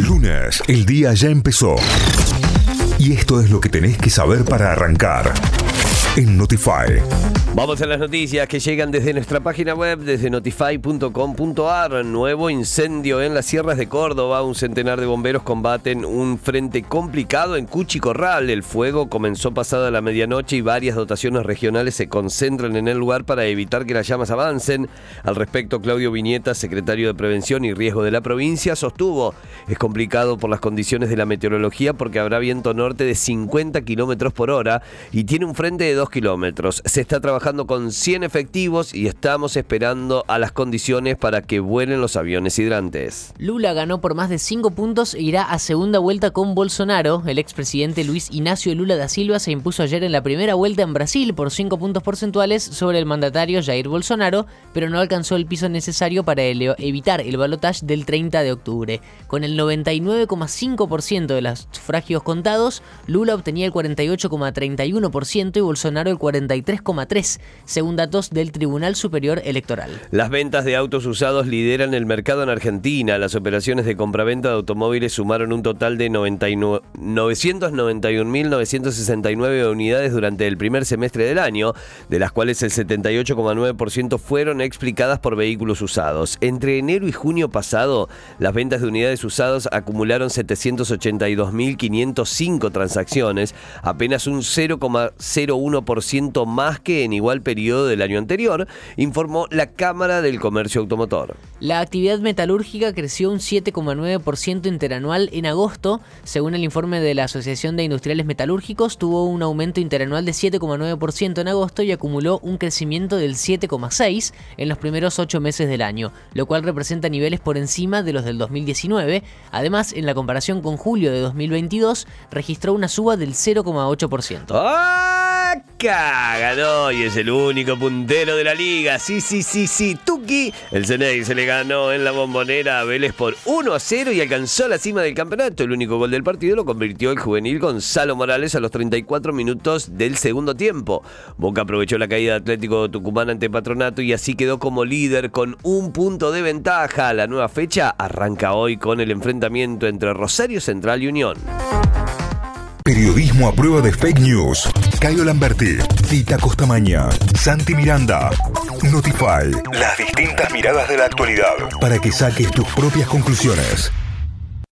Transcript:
Lunes, el día ya empezó. Y esto es lo que tenés que saber para arrancar. En Notify. Vamos a las noticias que llegan desde nuestra página web, desde notify.com.ar. Nuevo incendio en las sierras de Córdoba. Un centenar de bomberos combaten un frente complicado en Cuchicorral. El fuego comenzó pasada la medianoche y varias dotaciones regionales se concentran en el lugar para evitar que las llamas avancen. Al respecto, Claudio Viñeta, secretario de Prevención y Riesgo de la provincia, sostuvo: es complicado por las condiciones de la meteorología porque habrá viento norte de 50 kilómetros por hora y tiene un frente de 2 kilómetros. Se está trabajando con 100 efectivos y estamos esperando a las condiciones para que vuelen los aviones hidrantes. Lula ganó por más de 5 puntos e irá a segunda vuelta con Bolsonaro. El expresidente Luis Ignacio Lula da Silva se impuso ayer en la primera vuelta en Brasil por 5 puntos porcentuales sobre el mandatario Jair Bolsonaro, pero no alcanzó el piso necesario para evitar el balotaje del 30 de octubre. Con el 99,5% de los sufragios contados, Lula obtenía el 48,31% y Bolsonaro el 43,3% según datos del Tribunal Superior Electoral. Las ventas de autos usados lideran el mercado en Argentina. Las operaciones de compraventa de automóviles sumaron un total de 991.969 unidades durante el primer semestre del año, de las cuales el 78,9% fueron explicadas por vehículos usados. Entre enero y junio pasado, las ventas de unidades usadas acumularon 782.505 transacciones, apenas un 0,01% más que en igual periodo del año anterior, informó la Cámara del Comercio Automotor. La actividad metalúrgica creció un 7,9% interanual en agosto, según el informe de la Asociación de Industriales Metalúrgicos, tuvo un aumento interanual de 7,9% en agosto y acumuló un crecimiento del 7,6% en los primeros ocho meses del año, lo cual representa niveles por encima de los del 2019. Además, en la comparación con julio de 2022, registró una suba del 0,8%. ¡Ah! Ganó y es el único puntero de la liga. Sí, sí, sí, sí. Tuki. El Ceney se le ganó en la bombonera a Vélez por 1 a 0 y alcanzó la cima del campeonato. El único gol del partido lo convirtió el juvenil Gonzalo Morales a los 34 minutos del segundo tiempo. Boca aprovechó la caída de Atlético Tucumán ante Patronato y así quedó como líder con un punto de ventaja. La nueva fecha arranca hoy con el enfrentamiento entre Rosario Central y Unión. Periodismo a prueba de fake news. Cayo Lamberti, Tita Costamaña, Santi Miranda. Notify. Las distintas miradas de la actualidad para que saques tus propias conclusiones.